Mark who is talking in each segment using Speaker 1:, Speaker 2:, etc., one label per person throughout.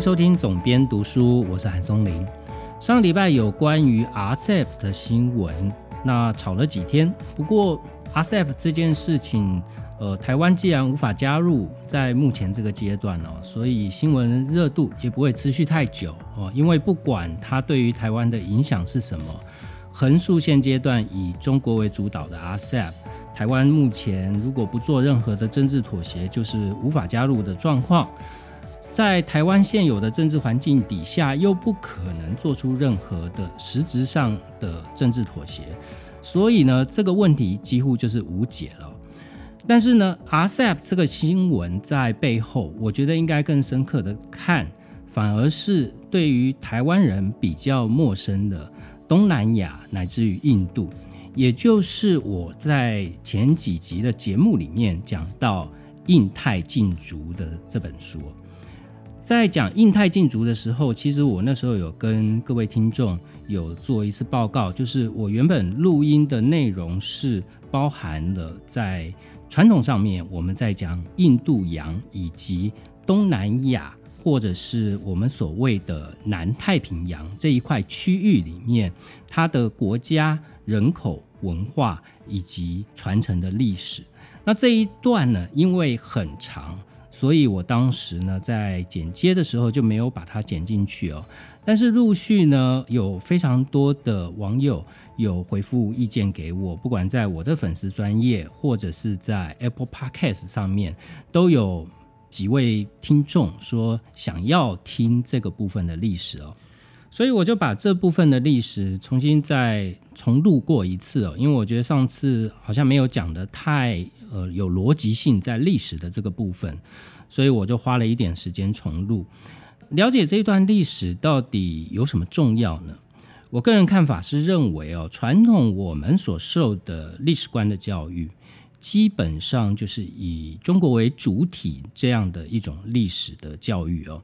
Speaker 1: 收听总编读书，我是韩松林。上礼拜有关于 RCEP 的新闻，那吵了几天。不过 RCEP 这件事情，呃，台湾既然无法加入，在目前这个阶段哦，所以新闻热度也不会持续太久哦。因为不管它对于台湾的影响是什么，横竖现阶段以中国为主导的 RCEP，台湾目前如果不做任何的政治妥协，就是无法加入的状况。在台湾现有的政治环境底下，又不可能做出任何的实质上的政治妥协，所以呢，这个问题几乎就是无解了。但是呢，RCEP 这个新闻在背后，我觉得应该更深刻的看，反而是对于台湾人比较陌生的东南亚乃至于印度，也就是我在前几集的节目里面讲到印太禁足的这本书。在讲印太禁足的时候，其实我那时候有跟各位听众有做一次报告，就是我原本录音的内容是包含了在传统上面，我们在讲印度洋以及东南亚，或者是我们所谓的南太平洋这一块区域里面，它的国家、人口、文化以及传承的历史。那这一段呢，因为很长。所以我当时呢，在剪接的时候就没有把它剪进去哦。但是陆续呢，有非常多的网友有回复意见给我，不管在我的粉丝专业，或者是在 Apple Podcast 上面，都有几位听众说想要听这个部分的历史哦。所以我就把这部分的历史重新再重录过一次哦，因为我觉得上次好像没有讲的太呃有逻辑性在历史的这个部分，所以我就花了一点时间重录，了解这段历史到底有什么重要呢？我个人看法是认为哦，传统我们所受的历史观的教育，基本上就是以中国为主体这样的一种历史的教育哦。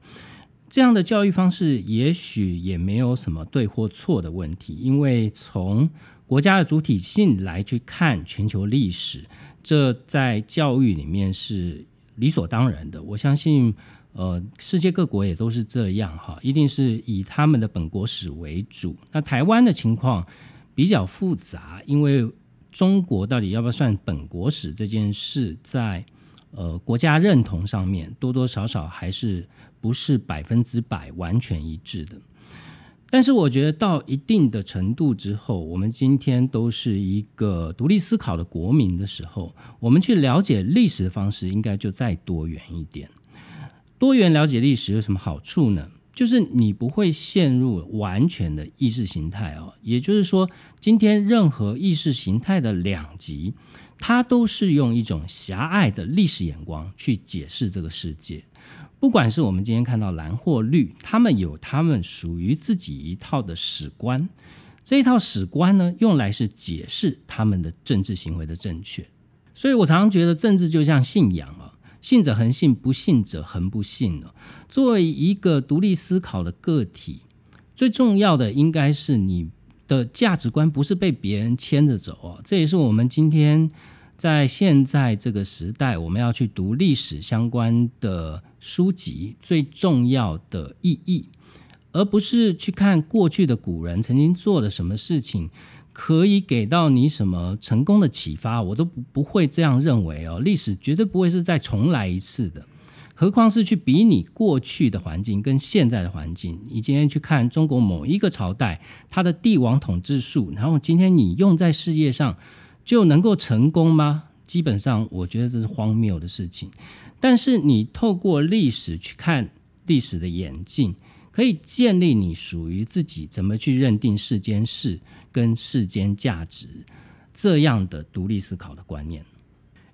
Speaker 1: 这样的教育方式也许也没有什么对或错的问题，因为从国家的主体性来去看全球历史，这在教育里面是理所当然的。我相信，呃，世界各国也都是这样哈，一定是以他们的本国史为主。那台湾的情况比较复杂，因为中国到底要不要算本国史这件事，在呃国家认同上面多多少少还是。不是百分之百完全一致的，但是我觉得到一定的程度之后，我们今天都是一个独立思考的国民的时候，我们去了解历史的方式应该就再多元一点。多元了解历史有什么好处呢？就是你不会陷入完全的意识形态哦。也就是说，今天任何意识形态的两极，它都是用一种狭隘的历史眼光去解释这个世界。不管是我们今天看到蓝或绿，他们有他们属于自己一套的史观，这一套史观呢，用来是解释他们的政治行为的正确。所以我常常觉得政治就像信仰啊，信者恒信，不信者恒不信了。作为一个独立思考的个体，最重要的应该是你的价值观不是被别人牵着走哦。这也是我们今天。在现在这个时代，我们要去读历史相关的书籍，最重要的意义，而不是去看过去的古人曾经做了什么事情，可以给到你什么成功的启发，我都不会这样认为哦。历史绝对不会是再重来一次的，何况是去比拟过去的环境跟现在的环境。你今天去看中国某一个朝代，它的帝王统治术，然后今天你用在事业上。就能够成功吗？基本上，我觉得这是荒谬的事情。但是，你透过历史去看历史的眼镜，可以建立你属于自己怎么去认定世间事跟世间价值这样的独立思考的观念。《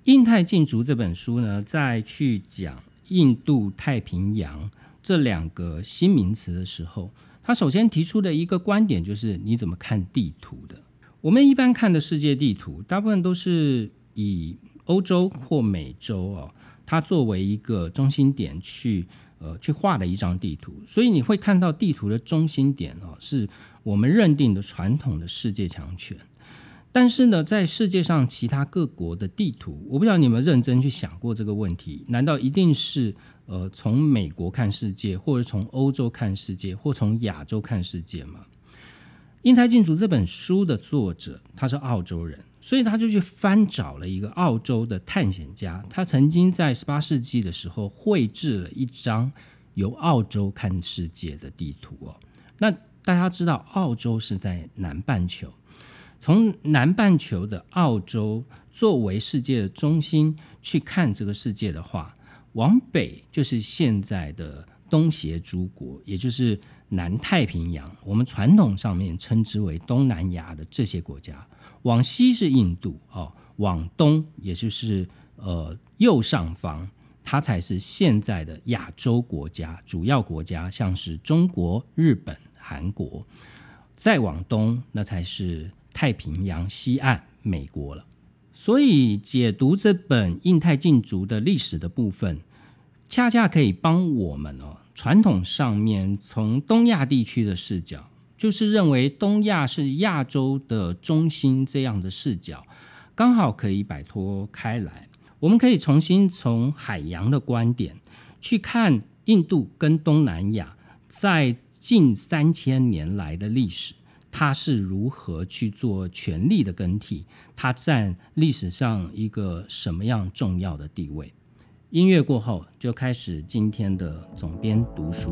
Speaker 1: 印太禁足》这本书呢，在去讲印度太平洋这两个新名词的时候，他首先提出的一个观点就是：你怎么看地图的？我们一般看的世界地图，大部分都是以欧洲或美洲哦，它作为一个中心点去呃去画的一张地图，所以你会看到地图的中心点哦，是我们认定的传统的世界强权。但是呢，在世界上其他各国的地图，我不知道你们认真去想过这个问题：难道一定是呃从美国看世界，或者从欧洲看世界，或从亚洲看世界吗？《印太禁足》这本书的作者他是澳洲人，所以他就去翻找了一个澳洲的探险家，他曾经在十八世纪的时候绘制了一张由澳洲看世界的地图哦。那大家知道，澳洲是在南半球，从南半球的澳洲作为世界的中心去看这个世界的话，往北就是现在的东协诸国，也就是南太平洋，我们传统上面称之为东南亚的这些国家。往西是印度哦，往东也就是呃右上方，它才是现在的亚洲国家主要国家，像是中国、日本。韩国，再往东，那才是太平洋西岸美国了。所以，解读这本《印太禁足》的历史的部分，恰恰可以帮我们哦，传统上面从东亚地区的视角，就是认为东亚是亚洲的中心这样的视角，刚好可以摆脱开来。我们可以重新从海洋的观点去看印度跟东南亚在。近三千年来的历史，它是如何去做权力的更替？它占历史上一个什么样重要的地位？音乐过后，就开始今天的总编读书。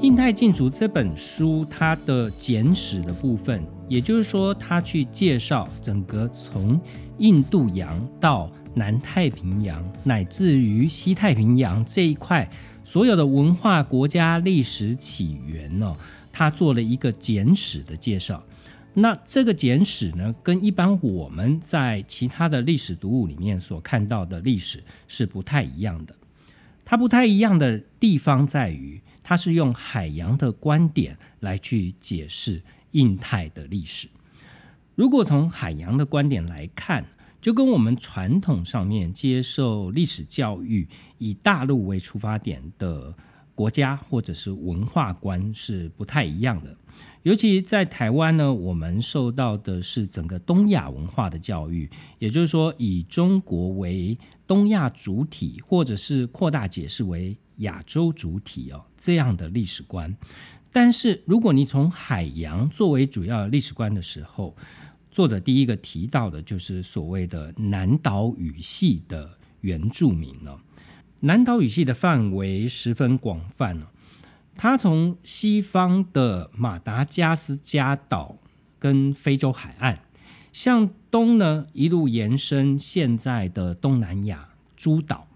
Speaker 1: 《印太禁足》这本书，它的简史的部分，也就是说，它去介绍整个从。印度洋到南太平洋，乃至于西太平洋这一块，所有的文化、国家、历史起源呢，他做了一个简史的介绍。那这个简史呢，跟一般我们在其他的历史读物里面所看到的历史是不太一样的。它不太一样的地方在于，它是用海洋的观点来去解释印太的历史。如果从海洋的观点来看，就跟我们传统上面接受历史教育以大陆为出发点的国家或者是文化观是不太一样的。尤其在台湾呢，我们受到的是整个东亚文化的教育，也就是说以中国为东亚主体，或者是扩大解释为亚洲主体哦这样的历史观。但是如果你从海洋作为主要历史观的时候，作者第一个提到的就是所谓的南岛语系的原住民呢。南岛语系的范围十分广泛哦，它从西方的马达加斯加岛跟非洲海岸，向东呢一路延伸现在的东南亚诸岛，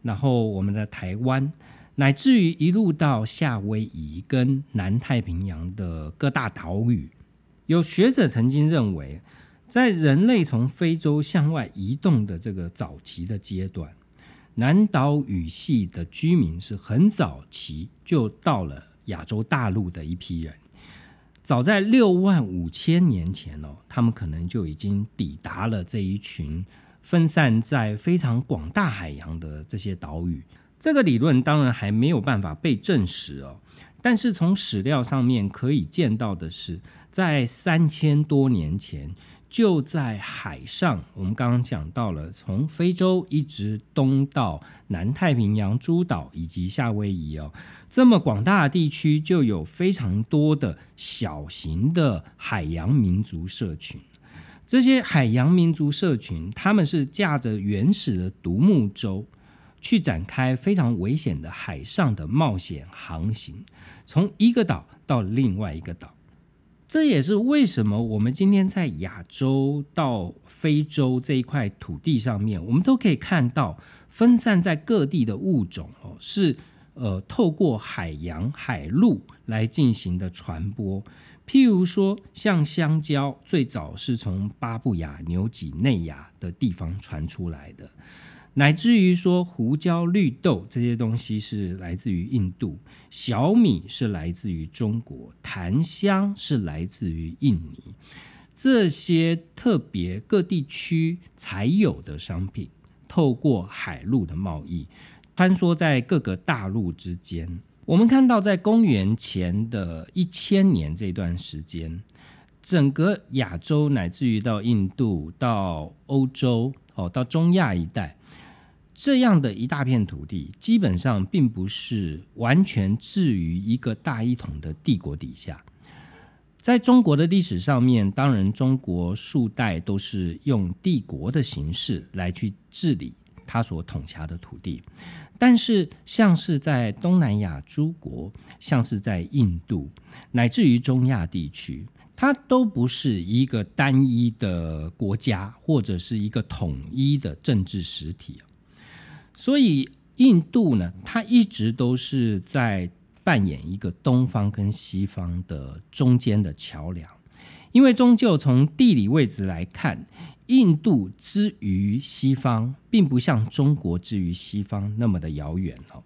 Speaker 1: 然后我们的台湾，乃至于一路到夏威夷跟南太平洋的各大岛屿。有学者曾经认为，在人类从非洲向外移动的这个早期的阶段，南岛语系的居民是很早期就到了亚洲大陆的一批人。早在六万五千年前哦，他们可能就已经抵达了这一群分散在非常广大海洋的这些岛屿。这个理论当然还没有办法被证实哦，但是从史料上面可以见到的是。在三千多年前，就在海上，我们刚刚讲到了，从非洲一直东到南太平洋诸岛以及夏威夷哦，这么广大的地区，就有非常多的小型的海洋民族社群。这些海洋民族社群，他们是驾着原始的独木舟，去展开非常危险的海上的冒险航行，从一个岛到另外一个岛。这也是为什么我们今天在亚洲到非洲这一块土地上面，我们都可以看到分散在各地的物种哦，是呃透过海洋海陆来进行的传播。譬如说，像香蕉，最早是从巴布亚纽几内亚的地方传出来的。乃至于说胡椒、绿豆这些东西是来自于印度，小米是来自于中国，檀香是来自于印尼，这些特别各地区才有的商品，透过海陆的贸易，穿梭在各个大陆之间。我们看到，在公元前的一千年这段时间，整个亚洲乃至于到印度、到欧洲、哦，到中亚一带，这样的一大片土地，基本上并不是完全置于一个大一统的帝国底下。在中国的历史上面，当然中国数代都是用帝国的形式来去治理他所统辖的土地。但是，像是在东南亚诸国，像是在印度，乃至于中亚地区，它都不是一个单一的国家，或者是一个统一的政治实体。所以，印度呢，它一直都是在扮演一个东方跟西方的中间的桥梁，因为终究从地理位置来看。印度之于西方，并不像中国之于西方那么的遥远哦。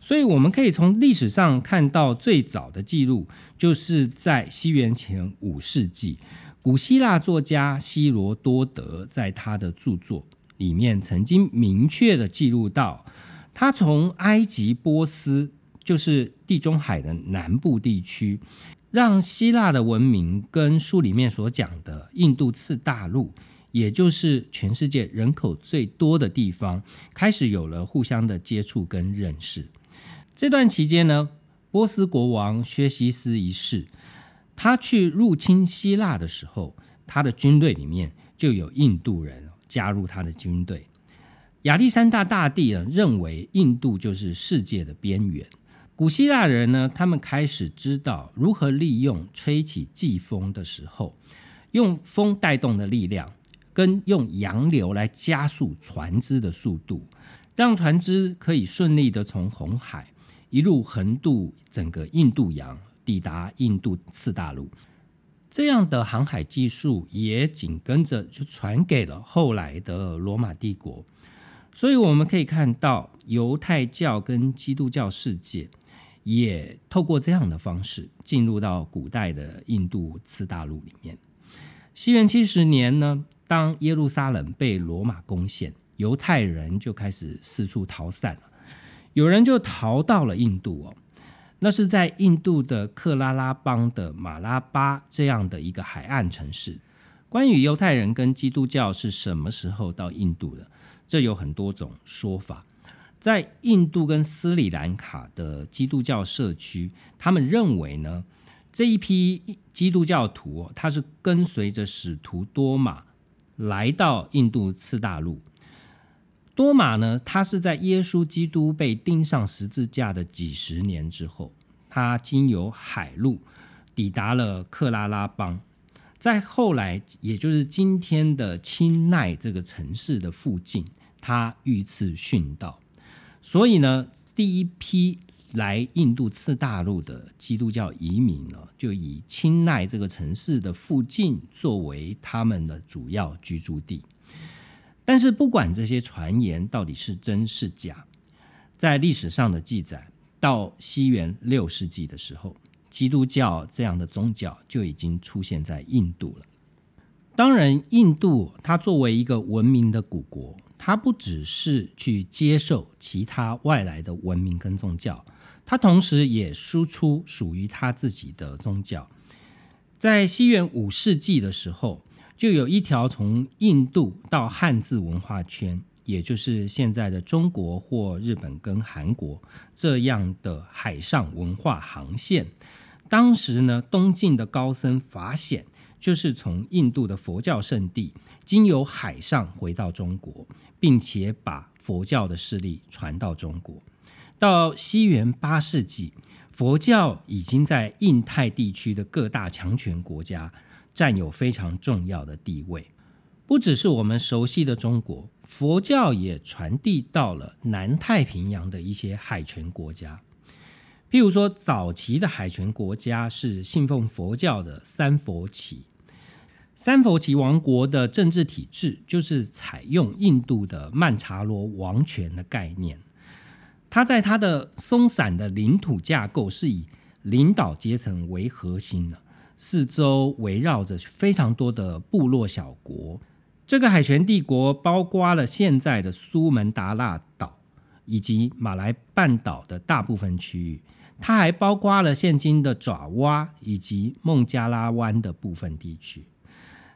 Speaker 1: 所以我们可以从历史上看到最早的记录，就是在西元前五世纪，古希腊作家希罗多德在他的著作里面曾经明确的记录到，他从埃及、波斯，就是地中海的南部地区，让希腊的文明跟书里面所讲的印度次大陆。也就是全世界人口最多的地方，开始有了互相的接触跟认识。这段期间呢，波斯国王薛西斯一世，他去入侵希腊的时候，他的军队里面就有印度人加入他的军队。亚历山大大帝呢，认为印度就是世界的边缘。古希腊人呢，他们开始知道如何利用吹起季风的时候，用风带动的力量。跟用洋流来加速船只的速度，让船只可以顺利的从红海一路横渡整个印度洋，抵达印度次大陆。这样的航海技术也紧跟着就传给了后来的罗马帝国。所以我们可以看到，犹太教跟基督教世界也透过这样的方式进入到古代的印度次大陆里面。西元七十年呢。当耶路撒冷被罗马攻陷，犹太人就开始四处逃散了。有人就逃到了印度哦，那是在印度的克拉拉邦的马拉巴这样的一个海岸城市。关于犹太人跟基督教是什么时候到印度的，这有很多种说法。在印度跟斯里兰卡的基督教社区，他们认为呢，这一批基督教徒，他是跟随着使徒多马。来到印度次大陆，多马呢？他是在耶稣基督被钉上十字架的几十年之后，他经由海路抵达了克拉拉邦，在后来，也就是今天的钦奈这个城市的附近，他遇刺殉道。所以呢，第一批。来印度次大陆的基督教移民呢，就以钦奈这个城市的附近作为他们的主要居住地。但是，不管这些传言到底是真是假，在历史上的记载，到西元六世纪的时候，基督教这样的宗教就已经出现在印度了。当然，印度它作为一个文明的古国，它不只是去接受其他外来的文明跟宗教。它同时也输出属于它自己的宗教。在西元五世纪的时候，就有一条从印度到汉字文化圈，也就是现在的中国或日本跟韩国这样的海上文化航线。当时呢，东晋的高僧法显就是从印度的佛教圣地经由海上回到中国，并且把佛教的势力传到中国。到西元八世纪，佛教已经在印太地区的各大强权国家占有非常重要的地位。不只是我们熟悉的中国，佛教也传递到了南太平洋的一些海权国家。譬如说，早期的海权国家是信奉佛教的三佛齐。三佛齐王国的政治体制就是采用印度的曼查罗王权的概念。它在它的松散的领土架构是以领导阶层为核心的，四周围绕着非常多的部落小国。这个海权帝国包括了现在的苏门答腊岛，以及马来半岛的大部分区域。它还包括了现今的爪哇以及孟加拉湾的部分地区。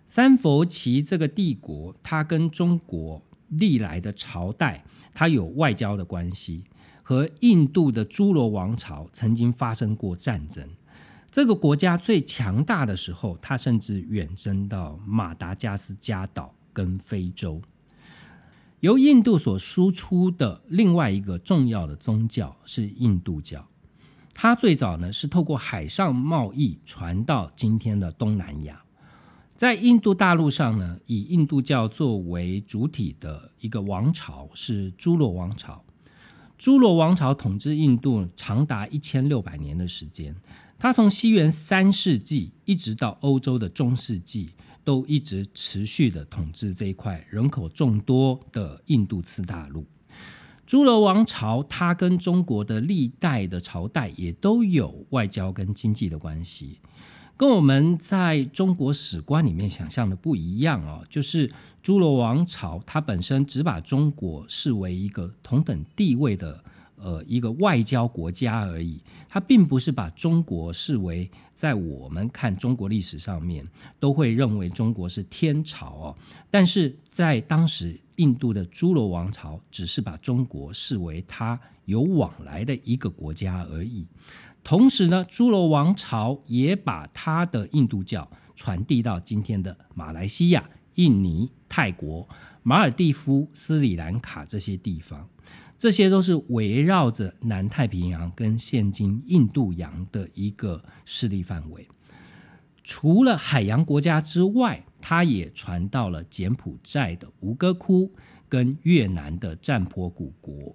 Speaker 1: 三佛齐这个帝国，它跟中国历来的朝代，它有外交的关系，和印度的诸罗王朝曾经发生过战争。这个国家最强大的时候，它甚至远征到马达加斯加岛跟非洲。由印度所输出的另外一个重要的宗教是印度教。它最早呢是透过海上贸易传到今天的东南亚，在印度大陆上呢，以印度教作为主体的一个王朝是朱罗王朝。朱罗王朝统治印度长达一千六百年的时间，它从西元三世纪一直到欧洲的中世纪，都一直持续的统治这一块人口众多的印度次大陆。诸罗王朝，它跟中国的历代的朝代也都有外交跟经济的关系，跟我们在中国史观里面想象的不一样哦。就是诸罗王朝，它本身只把中国视为一个同等地位的。呃，一个外交国家而已，它并不是把中国视为在我们看中国历史上面都会认为中国是天朝哦，但是在当时印度的诸罗王朝只是把中国视为它有往来的一个国家而已。同时呢，诸罗王朝也把它的印度教传递到今天的马来西亚、印尼、泰国、马尔蒂夫、斯里兰卡这些地方。这些都是围绕着南太平洋跟现今印度洋的一个势力范围。除了海洋国家之外，它也传到了柬埔寨的吴哥窟跟越南的占坡古国，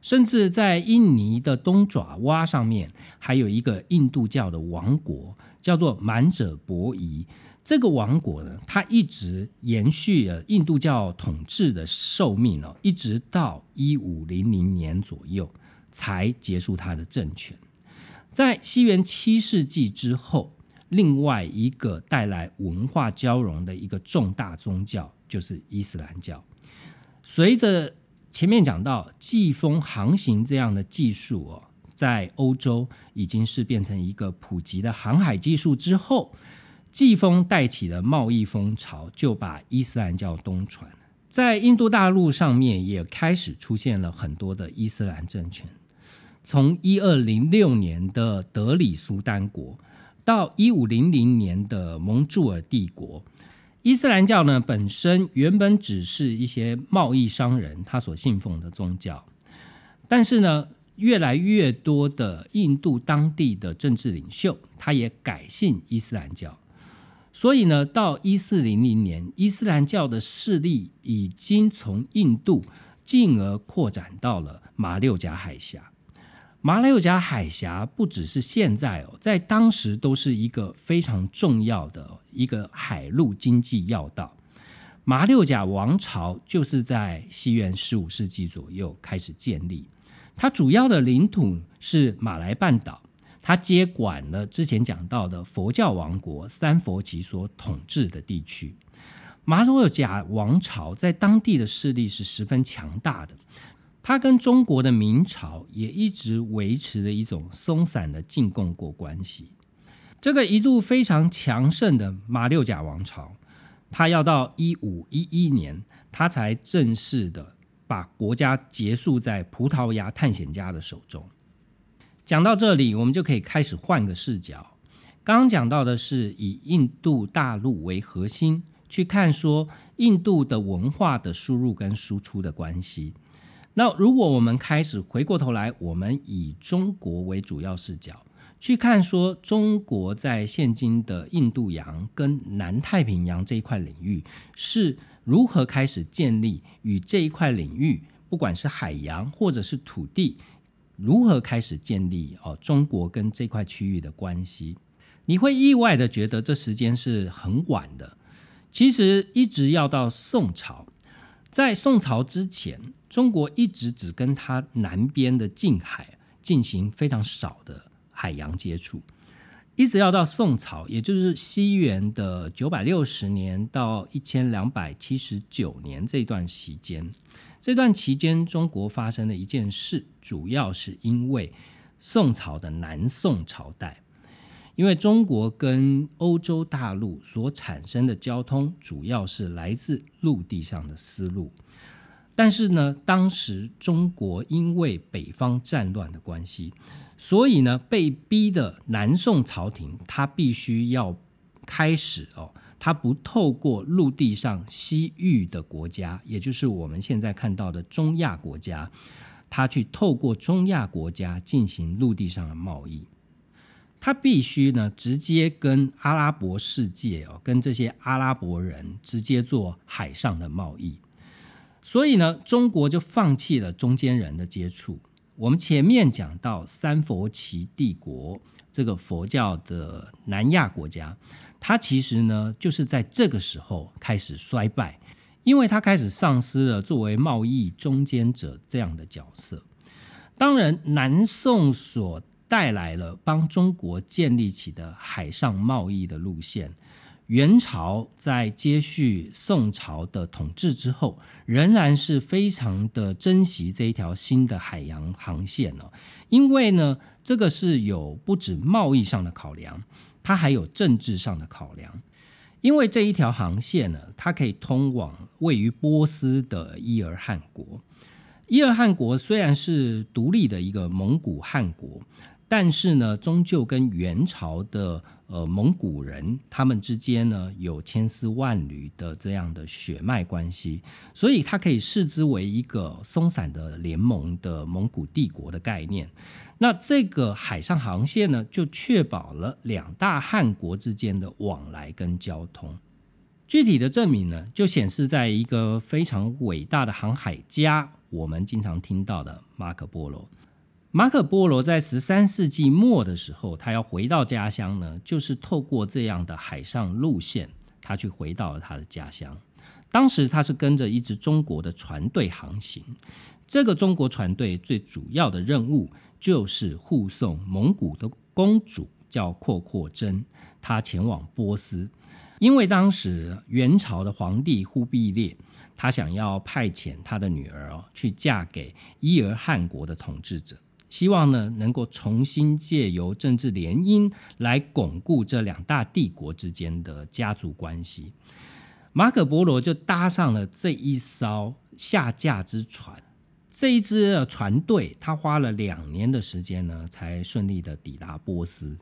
Speaker 1: 甚至在印尼的东爪哇上面，还有一个印度教的王国，叫做满者伯夷。这个王国呢，它一直延续了印度教统治的寿命哦，一直到一五零零年左右才结束它的政权。在西元七世纪之后，另外一个带来文化交融的一个重大宗教就是伊斯兰教。随着前面讲到季风航行这样的技术哦，在欧洲已经是变成一个普及的航海技术之后。季风带起的贸易风潮，就把伊斯兰教东传，在印度大陆上面也开始出现了很多的伊斯兰政权。从一二零六年的德里苏丹国，到一五零零年的蒙柱尔帝国，伊斯兰教呢本身原本只是一些贸易商人他所信奉的宗教，但是呢，越来越多的印度当地的政治领袖，他也改信伊斯兰教。所以呢，到一四零零年，伊斯兰教的势力已经从印度进而扩展到了马六甲海峡。马六甲海峡不只是现在哦，在当时都是一个非常重要的一个海陆经济要道。马六甲王朝就是在西元十五世纪左右开始建立，它主要的领土是马来半岛。他接管了之前讲到的佛教王国三佛齐所统治的地区，马六甲王朝在当地的势力是十分强大的。它跟中国的明朝也一直维持着一种松散的进贡过关系。这个一度非常强盛的马六甲王朝，它要到一五一一年，它才正式的把国家结束在葡萄牙探险家的手中。讲到这里，我们就可以开始换个视角。刚刚讲到的是以印度大陆为核心去看，说印度的文化的输入跟输出的关系。那如果我们开始回过头来，我们以中国为主要视角去看，说中国在现今的印度洋跟南太平洋这一块领域是如何开始建立与这一块领域，不管是海洋或者是土地。如何开始建立哦中国跟这块区域的关系？你会意外的觉得这时间是很晚的。其实一直要到宋朝，在宋朝之前，中国一直只跟它南边的近海进行非常少的海洋接触。一直要到宋朝，也就是西元的九百六十年到一千两百七十九年这段时间。这段期间，中国发生的一件事，主要是因为宋朝的南宋朝代，因为中国跟欧洲大陆所产生的交通，主要是来自陆地上的丝路。但是呢，当时中国因为北方战乱的关系，所以呢，被逼的南宋朝廷，他必须要开始哦，他不透过陆地上西域的国家，也就是我们现在看到的中亚国家，他去透过中亚国家进行陆地上的贸易，他必须呢，直接跟阿拉伯世界哦，跟这些阿拉伯人直接做海上的贸易。所以呢，中国就放弃了中间人的接触。我们前面讲到三佛齐帝国这个佛教的南亚国家，它其实呢就是在这个时候开始衰败，因为它开始丧失了作为贸易中间者这样的角色。当然，南宋所带来了帮中国建立起的海上贸易的路线。元朝在接续宋朝的统治之后，仍然是非常的珍惜这一条新的海洋航线哦，因为呢，这个是有不止贸易上的考量，它还有政治上的考量。因为这一条航线呢，它可以通往位于波斯的伊尔汗国。伊尔汗国虽然是独立的一个蒙古汗国，但是呢，终究跟元朝的呃，蒙古人他们之间呢有千丝万缕的这样的血脉关系，所以它可以视之为一个松散的联盟的蒙古帝国的概念。那这个海上航线呢，就确保了两大汉国之间的往来跟交通。具体的证明呢，就显示在一个非常伟大的航海家，我们经常听到的马可波罗。马可波罗在十三世纪末的时候，他要回到家乡呢，就是透过这样的海上路线，他去回到了他的家乡。当时他是跟着一支中国的船队航行，这个中国船队最主要的任务就是护送蒙古的公主叫阔阔真，她前往波斯，因为当时元朝的皇帝忽必烈，他想要派遣他的女儿哦去嫁给伊尔汗国的统治者。希望呢，能够重新借由政治联姻来巩固这两大帝国之间的家族关系。马可波罗就搭上了这一艘下嫁之船，这一支船队他花了两年的时间呢，才顺利的抵达波斯。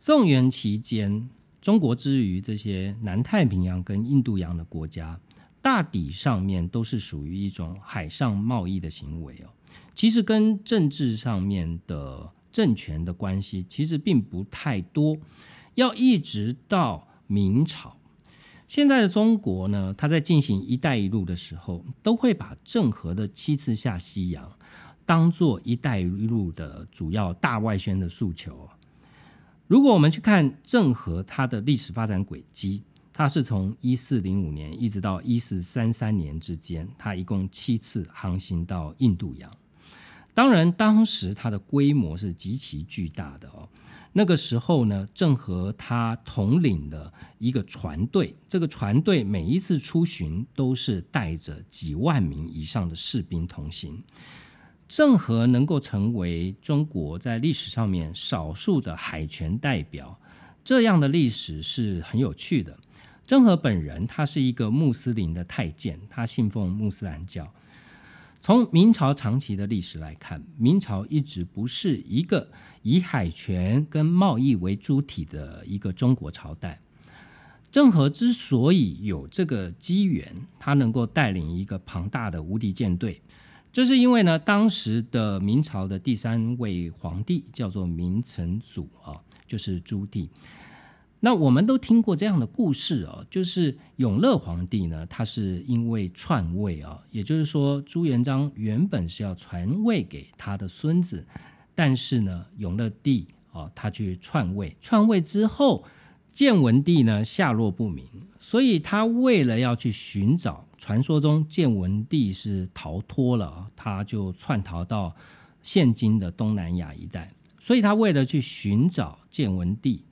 Speaker 1: 宋元期间，中国之于这些南太平洋跟印度洋的国家，大抵上面都是属于一种海上贸易的行为哦。其实跟政治上面的政权的关系其实并不太多，要一直到明朝，现在的中国呢，它在进行“一带一路”的时候，都会把郑和的七次下西洋当做“一带一路”的主要大外宣的诉求。如果我们去看郑和他的历史发展轨迹，他是从一四零五年一直到一四三三年之间，他一共七次航行到印度洋。当然，当时它的规模是极其巨大的哦。那个时候呢，郑和他统领的一个船队，这个船队每一次出巡都是带着几万名以上的士兵同行。郑和能够成为中国在历史上面少数的海权代表，这样的历史是很有趣的。郑和本人他是一个穆斯林的太监，他信奉穆斯兰教。从明朝长期的历史来看，明朝一直不是一个以海权跟贸易为主体的一个中国朝代。郑和之所以有这个机缘，他能够带领一个庞大的无敌舰队，这是因为呢，当时的明朝的第三位皇帝叫做明成祖啊，就是朱棣。那我们都听过这样的故事哦，就是永乐皇帝呢，他是因为篡位啊，也就是说朱元璋原本是要传位给他的孙子，但是呢，永乐帝啊，他去篡位，篡位之后，建文帝呢下落不明，所以他为了要去寻找，传说中建文帝是逃脱了，他就窜逃到现今的东南亚一带，所以他为了去寻找建文帝。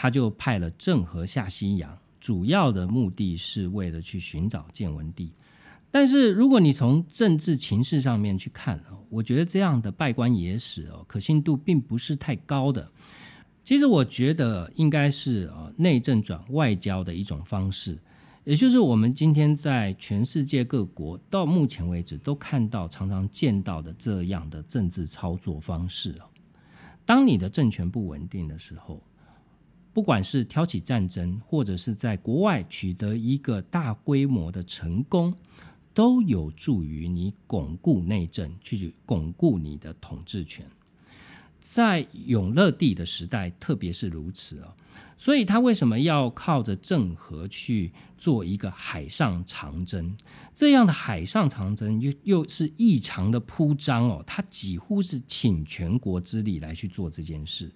Speaker 1: 他就派了郑和下西洋，主要的目的是为了去寻找建文帝。但是如果你从政治情势上面去看，我觉得这样的拜官野史哦，可信度并不是太高的。其实我觉得应该是呃内政转外交的一种方式，也就是我们今天在全世界各国到目前为止都看到、常常见到的这样的政治操作方式哦。当你的政权不稳定的时候，不管是挑起战争，或者是在国外取得一个大规模的成功，都有助于你巩固内政，去巩固你的统治权。在永乐帝的时代，特别是如此哦。所以他为什么要靠着郑和去做一个海上长征？这样的海上长征又又是异常的铺张哦。他几乎是请全国之力来去做这件事。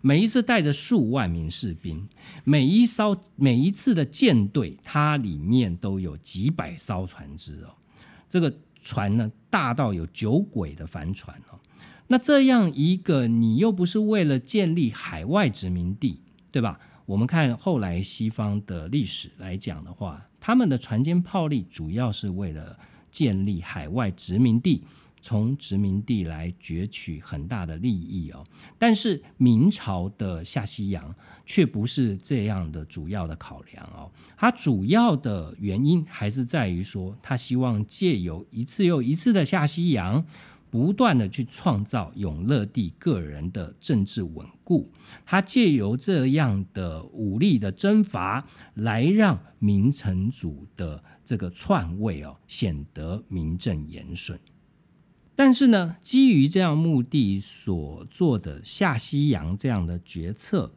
Speaker 1: 每一次带着数万名士兵，每一艘每一次的舰队，它里面都有几百艘船只哦。这个船呢，大到有九轨的帆船哦。那这样一个，你又不是为了建立海外殖民地，对吧？我们看后来西方的历史来讲的话，他们的船坚炮利，主要是为了建立海外殖民地，从殖民地来攫取很大的利益哦。但是明朝的下西洋却不是这样的主要的考量哦，它主要的原因还是在于说，他希望借由一次又一次的下西洋。不断的去创造永乐帝个人的政治稳固，他借由这样的武力的征伐，来让明成祖的这个篡位哦显得名正言顺。但是呢，基于这样目的所做的下西洋这样的决策，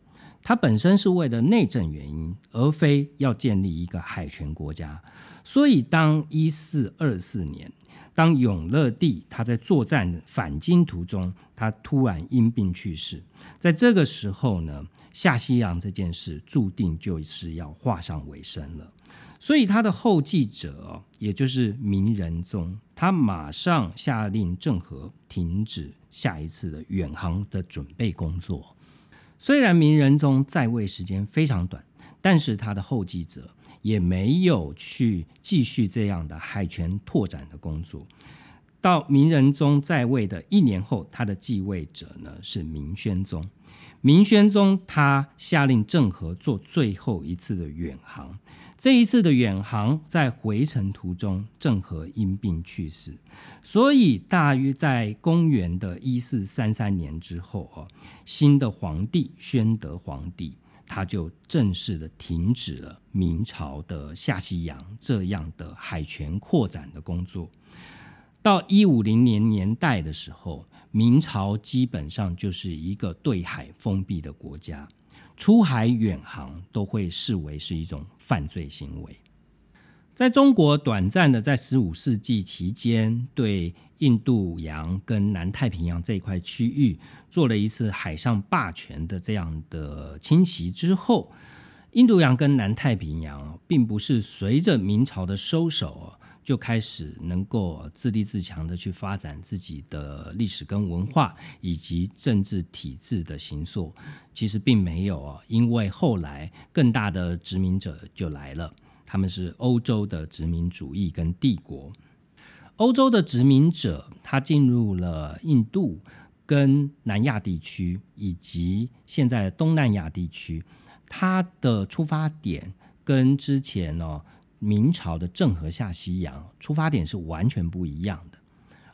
Speaker 1: 它本身是为了内政原因，而非要建立一个海权国家。所以，当一四二四年。当永乐帝他在作战返京途中，他突然因病去世，在这个时候呢，下西洋这件事注定就是要画上尾声了。所以他的后继者，也就是明仁宗，他马上下令郑和停止下一次的远航的准备工作。虽然明仁宗在位时间非常短，但是他的后继者。也没有去继续这样的海权拓展的工作。到明仁宗在位的一年后，他的继位者呢是明宣宗。明宣宗他下令郑和做最后一次的远航。这一次的远航在回程途中，郑和因病去世。所以大约在公元的一四三三年之后哦，新的皇帝宣德皇帝。他就正式的停止了明朝的下西洋这样的海权扩展的工作。到一五零年年代的时候，明朝基本上就是一个对海封闭的国家，出海远航都会视为是一种犯罪行为。在中国短暂的在十五世纪期间，对印度洋跟南太平洋这一块区域做了一次海上霸权的这样的侵袭之后，印度洋跟南太平洋并不是随着明朝的收手就开始能够自立自强的去发展自己的历史跟文化以及政治体制的形塑，其实并没有哦，因为后来更大的殖民者就来了。他们是欧洲的殖民主义跟帝国，欧洲的殖民者，他进入了印度跟南亚地区以及现在东南亚地区，他的出发点跟之前哦明朝的郑和下西洋出发点是完全不一样的。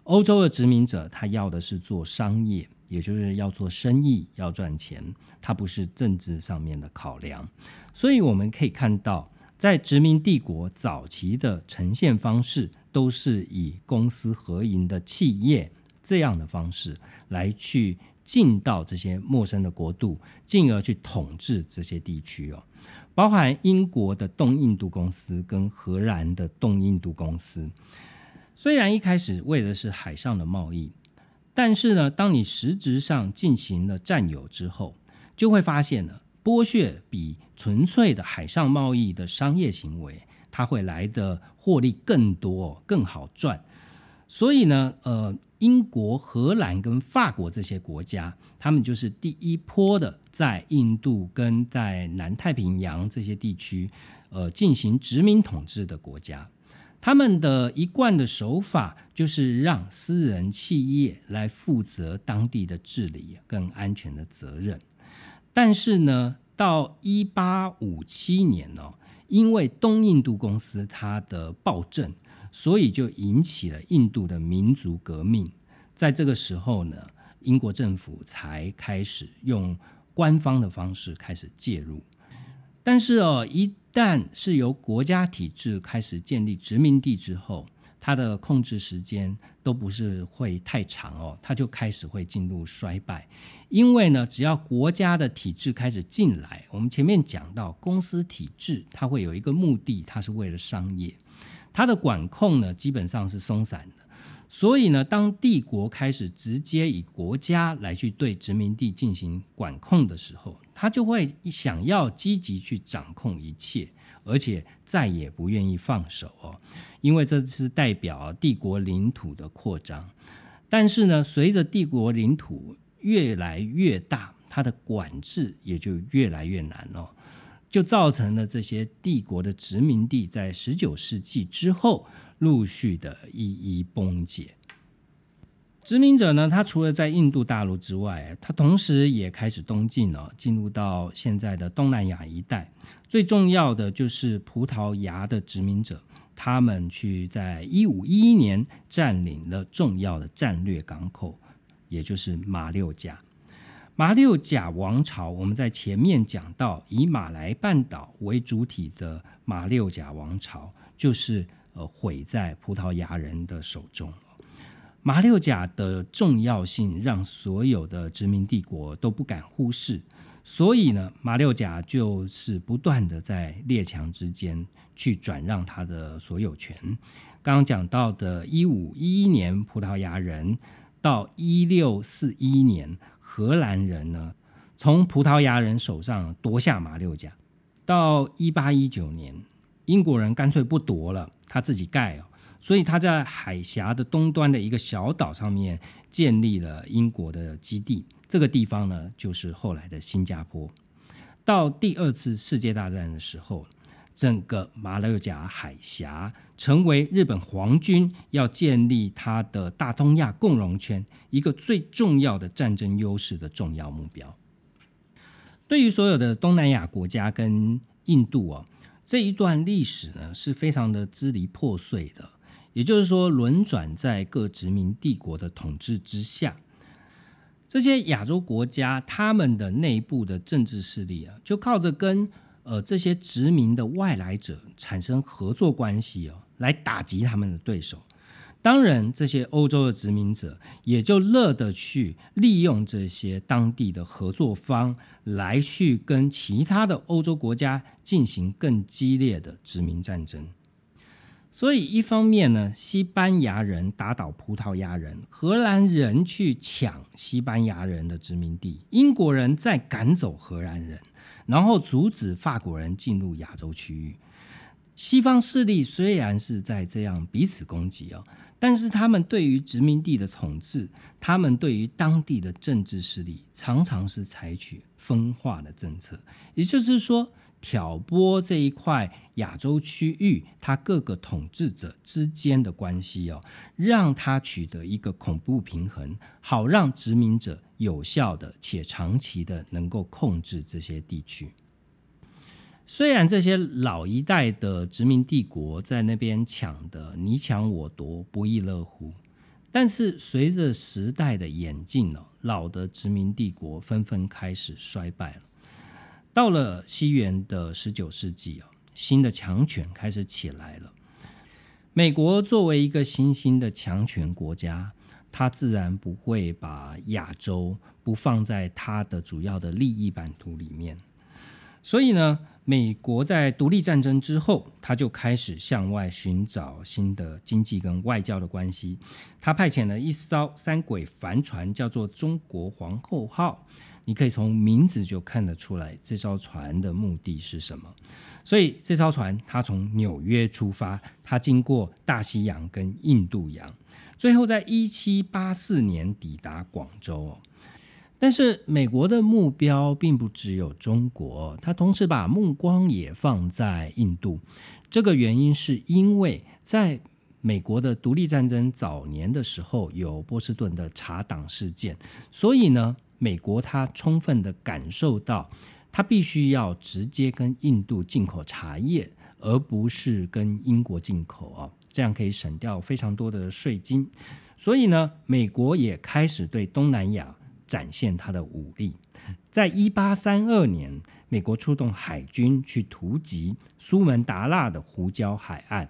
Speaker 1: 欧洲的殖民者，他要的是做商业，也就是要做生意，要赚钱，他不是政治上面的考量。所以我们可以看到。在殖民帝国早期的呈现方式，都是以公司合营的企业这样的方式来去进到这些陌生的国度，进而去统治这些地区哦。包含英国的东印度公司跟荷兰的东印度公司，虽然一开始为的是海上的贸易，但是呢，当你实质上进行了占有之后，就会发现呢。剥削比纯粹的海上贸易的商业行为，它会来的获利更多、更好赚。所以呢，呃，英国、荷兰跟法国这些国家，他们就是第一波的在印度跟在南太平洋这些地区，呃，进行殖民统治的国家。他们的一贯的手法就是让私人企业来负责当地的治理跟安全的责任。但是呢，到一八五七年哦，因为东印度公司它的暴政，所以就引起了印度的民族革命。在这个时候呢，英国政府才开始用官方的方式开始介入。但是哦，一旦是由国家体制开始建立殖民地之后，它的控制时间都不是会太长哦，它就开始会进入衰败。因为呢，只要国家的体制开始进来，我们前面讲到公司体制，它会有一个目的，它是为了商业，它的管控呢基本上是松散的。所以呢，当帝国开始直接以国家来去对殖民地进行管控的时候，他就会想要积极去掌控一切，而且再也不愿意放手哦，因为这是代表帝国领土的扩张。但是呢，随着帝国领土越来越大，它的管制也就越来越难哦，就造成了这些帝国的殖民地在十九世纪之后。陆续的一一崩解。殖民者呢，他除了在印度大陆之外，他同时也开始东进了，进入到现在的东南亚一带。最重要的就是葡萄牙的殖民者，他们去在一五一一年占领了重要的战略港口，也就是马六甲。马六甲王朝，我们在前面讲到，以马来半岛为主体的马六甲王朝，就是。呃，毁在葡萄牙人的手中。马六甲的重要性让所有的殖民帝国都不敢忽视，所以呢，马六甲就是不断的在列强之间去转让它的所有权。刚刚讲到的一五一一年，葡萄牙人到一六四一年，荷兰人呢从葡萄牙人手上夺下马六甲，到一八一九年，英国人干脆不夺了。他自己盖哦，所以他在海峡的东端的一个小岛上面建立了英国的基地。这个地方呢，就是后来的新加坡。到第二次世界大战的时候，整个马六甲海峡成为日本皇军要建立他的大东亚共荣圈一个最重要的战争优势的重要目标。对于所有的东南亚国家跟印度哦。这一段历史呢是非常的支离破碎的，也就是说，轮转在各殖民帝国的统治之下，这些亚洲国家他们的内部的政治势力啊，就靠着跟呃这些殖民的外来者产生合作关系哦，来打击他们的对手。当然，这些欧洲的殖民者也就乐得去利用这些当地的合作方来去跟其他的欧洲国家进行更激烈的殖民战争。所以，一方面呢，西班牙人打倒葡萄牙人，荷兰人去抢西班牙人的殖民地，英国人再赶走荷兰人，然后阻止法国人进入亚洲区域。西方势力虽然是在这样彼此攻击哦。但是他们对于殖民地的统治，他们对于当地的政治势力，常常是采取分化的政策，也就是说，挑拨这一块亚洲区域，它各个统治者之间的关系哦，让它取得一个恐怖平衡，好让殖民者有效的且长期的能够控制这些地区。虽然这些老一代的殖民帝国在那边抢的你抢我夺不亦乐乎，但是随着时代的演进呢，老的殖民帝国纷纷开始衰败了。到了西元的十九世纪啊，新的强权开始起来了。美国作为一个新兴的强权国家，它自然不会把亚洲不放在它的主要的利益版图里面。所以呢，美国在独立战争之后，他就开始向外寻找新的经济跟外交的关系。他派遣了一艘三轨帆船，叫做“中国皇后号”。你可以从名字就看得出来，这艘船的目的是什么。所以这艘船它从纽约出发，它经过大西洋跟印度洋，最后在一七八四年抵达广州。但是美国的目标并不只有中国，他同时把目光也放在印度。这个原因是因为在美国的独立战争早年的时候，有波士顿的茶党事件，所以呢，美国他充分的感受到，他必须要直接跟印度进口茶叶，而不是跟英国进口啊，这样可以省掉非常多的税金。所以呢，美国也开始对东南亚。展现他的武力，在一八三二年，美国出动海军去突击苏门答腊的胡椒海岸，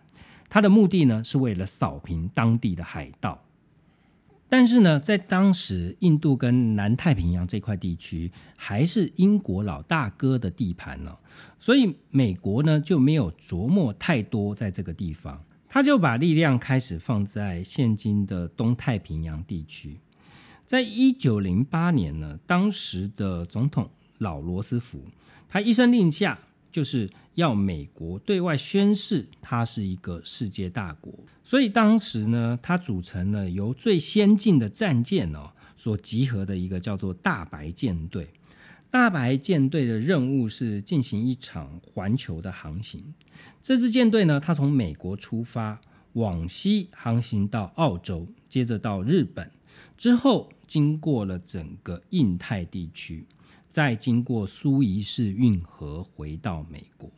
Speaker 1: 他的目的呢是为了扫平当地的海盗。但是呢，在当时，印度跟南太平洋这块地区还是英国老大哥的地盘呢，所以美国呢就没有琢磨太多在这个地方，他就把力量开始放在现今的东太平洋地区。在一九零八年呢，当时的总统老罗斯福，他一声令下，就是要美国对外宣示他是一个世界大国。所以当时呢，他组成了由最先进的战舰哦所集合的一个叫做大白舰队。大白舰队的任务是进行一场环球的航行。这支舰队呢，它从美国出发，往西航行到澳洲，接着到日本。之后，经过了整个印太地区，再经过苏伊士运河回到美国。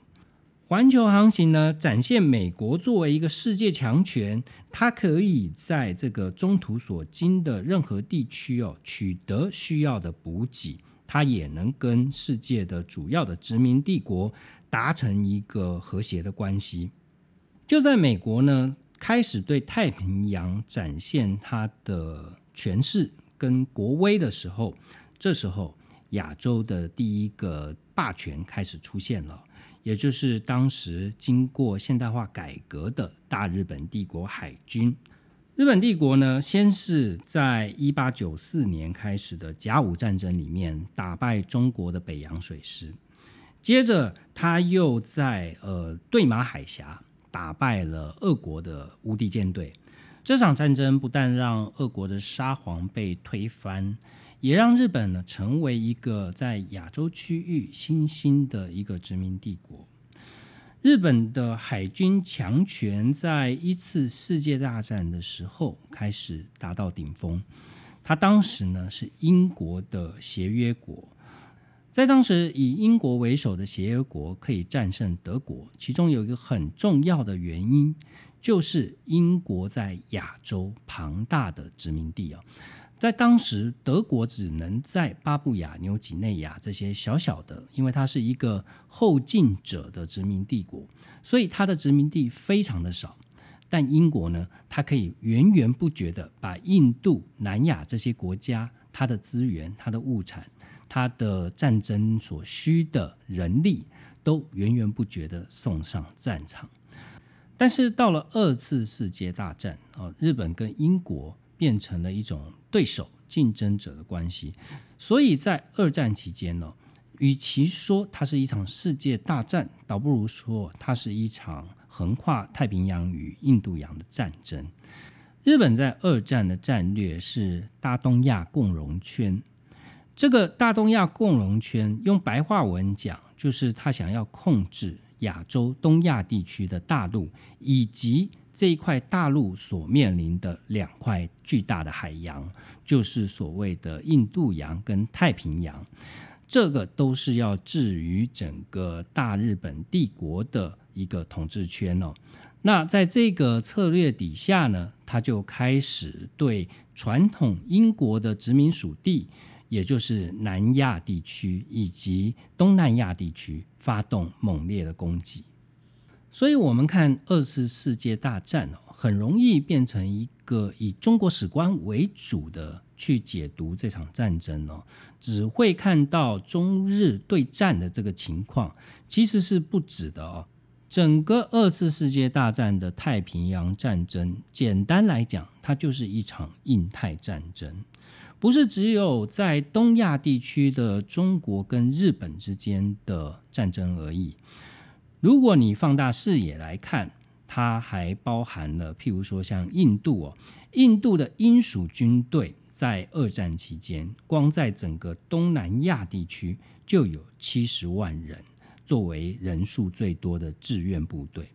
Speaker 1: 环球航行呢，展现美国作为一个世界强权，它可以在这个中途所经的任何地区哦，取得需要的补给，它也能跟世界的主要的殖民帝国达成一个和谐的关系。就在美国呢，开始对太平洋展现它的。权势跟国威的时候，这时候亚洲的第一个霸权开始出现了，也就是当时经过现代化改革的大日本帝国海军。日本帝国呢，先是在一八九四年开始的甲午战争里面打败中国的北洋水师，接着他又在呃对马海峡打败了俄国的无敌舰队。这场战争不但让俄国的沙皇被推翻，也让日本呢成为一个在亚洲区域新兴的一个殖民帝国。日本的海军强权在一次世界大战的时候开始达到顶峰。他当时呢是英国的协约国，在当时以英国为首的协约国可以战胜德国，其中有一个很重要的原因。就是英国在亚洲庞大的殖民地啊，在当时德国只能在巴布亚纽几内亚这些小小的，因为它是一个后进者的殖民帝国，所以它的殖民地非常的少。但英国呢，它可以源源不绝的把印度、南亚这些国家它的资源、它的物产、它的战争所需的人力，都源源不绝的送上战场。但是到了二次世界大战啊，日本跟英国变成了一种对手、竞争者的关系。所以在二战期间呢，与其说它是一场世界大战，倒不如说它是一场横跨太平洋与印度洋的战争。日本在二战的战略是大东亚共荣圈。这个大东亚共荣圈用白话文讲，就是他想要控制。亚洲、东亚地区的大陆，以及这一块大陆所面临的两块巨大的海洋，就是所谓的印度洋跟太平洋，这个都是要置于整个大日本帝国的一个统治圈哦。那在这个策略底下呢，他就开始对传统英国的殖民属地。也就是南亚地区以及东南亚地区发动猛烈的攻击，所以，我们看二次世界大战哦，很容易变成一个以中国史观为主的去解读这场战争哦，只会看到中日对战的这个情况，其实是不止的哦。整个二次世界大战的太平洋战争，简单来讲，它就是一场印太战争。不是只有在东亚地区的中国跟日本之间的战争而已。如果你放大视野来看，它还包含了譬如说像印度哦，印度的英属军队在二战期间，光在整个东南亚地区就有七十万人，作为人数最多的志愿部队。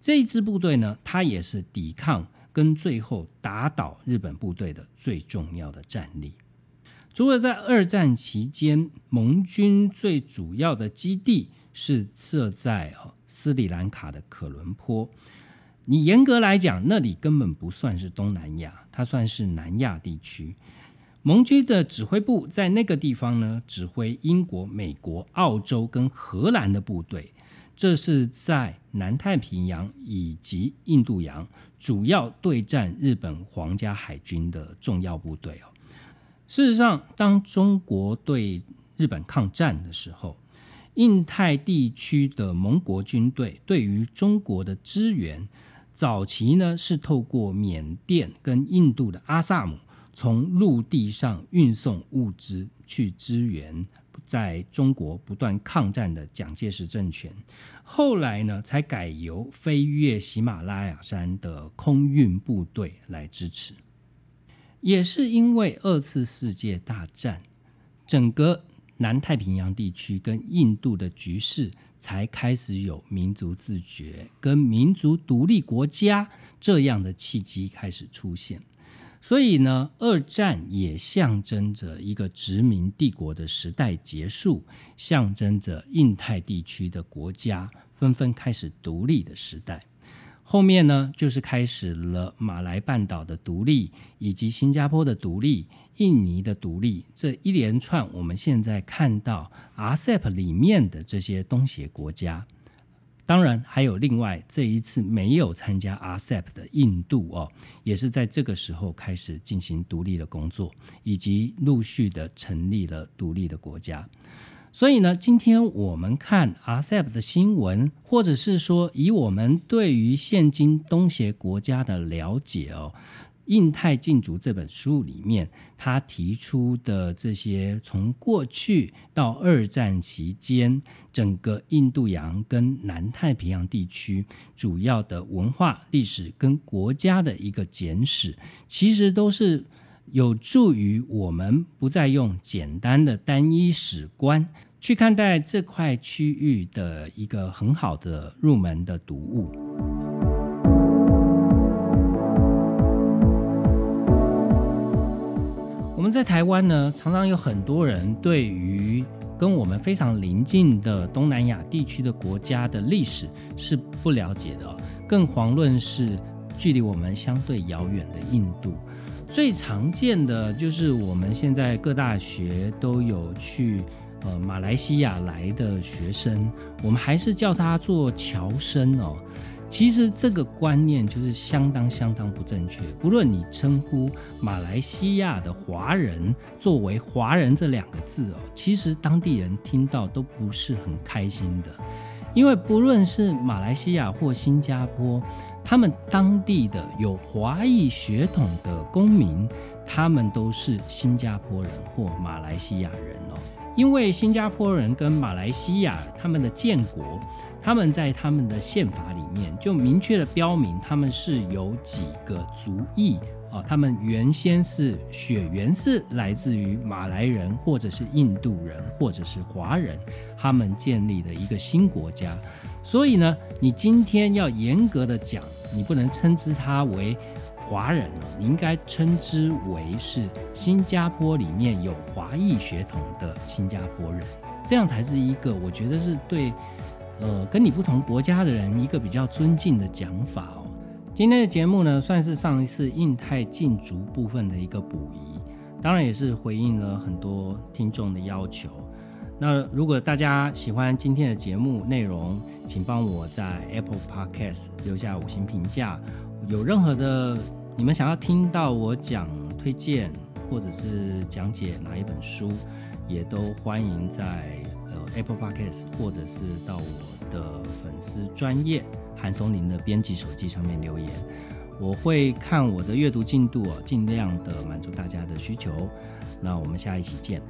Speaker 1: 这一支部队呢，它也是抵抗跟最后打倒日本部队的最重要的战力。除了在二战期间，盟军最主要的基地是设在哦斯里兰卡的可伦坡。你严格来讲，那里根本不算是东南亚，它算是南亚地区。盟军的指挥部在那个地方呢，指挥英国、美国、澳洲跟荷兰的部队。这是在南太平洋以及印度洋主要对战日本皇家海军的重要部队哦。事实上，当中国对日本抗战的时候，印太地区的盟国军队对于中国的支援，早期呢是透过缅甸跟印度的阿萨姆，从陆地上运送物资去支援。在中国不断抗战的蒋介石政权，后来呢才改由飞越喜马拉雅山的空运部队来支持。也是因为二次世界大战，整个南太平洋地区跟印度的局势才开始有民族自觉跟民族独立国家这样的契机开始出现。所以呢，二战也象征着一个殖民帝国的时代结束，象征着印太地区的国家纷纷开始独立的时代。后面呢，就是开始了马来半岛的独立，以及新加坡的独立、印尼的独立，这一连串我们现在看到 RCEP 里面的这些东协国家。当然，还有另外这一次没有参加 RCEP 的印度哦，也是在这个时候开始进行独立的工作，以及陆续的成立了独立的国家。所以呢，今天我们看 RCEP 的新闻，或者是说以我们对于现今东协国家的了解哦。《印太禁足》这本书里面，他提出的这些从过去到二战期间，整个印度洋跟南太平洋地区主要的文化历史跟国家的一个简史，其实都是有助于我们不再用简单的单一史观去看待这块区域的一个很好的入门的读物。在台湾呢，常常有很多人对于跟我们非常邻近的东南亚地区的国家的历史是不了解的，更遑论是距离我们相对遥远的印度。最常见的就是我们现在各大学都有去呃马来西亚来的学生，我们还是叫他做侨生哦。其实这个观念就是相当相当不正确。不论你称呼马来西亚的华人作为华人这两个字哦，其实当地人听到都不是很开心的。因为不论是马来西亚或新加坡，他们当地的有华裔血统的公民，他们都是新加坡人或马来西亚人哦。因为新加坡人跟马来西亚他们的建国。他们在他们的宪法里面就明确的标明，他们是有几个族裔啊，他们原先是血缘是来自于马来人，或者是印度人，或者是华人，他们建立的一个新国家。所以呢，你今天要严格的讲，你不能称之他为华人，你应该称之为是新加坡里面有华裔血统的新加坡人，这样才是一个我觉得是对。呃，跟你不同国家的人，一个比较尊敬的讲法哦。今天的节目呢，算是上一次印太禁足部分的一个补遗，当然也是回应了很多听众的要求。那如果大家喜欢今天的节目内容，请帮我在 Apple Podcast 留下五星评价。有任何的你们想要听到我讲推荐，或者是讲解哪一本书，也都欢迎在呃。Apple Podcast，或者是到我的粉丝专业韩松林的编辑手机上面留言，我会看我的阅读进度，尽量的满足大家的需求。那我们下一期见。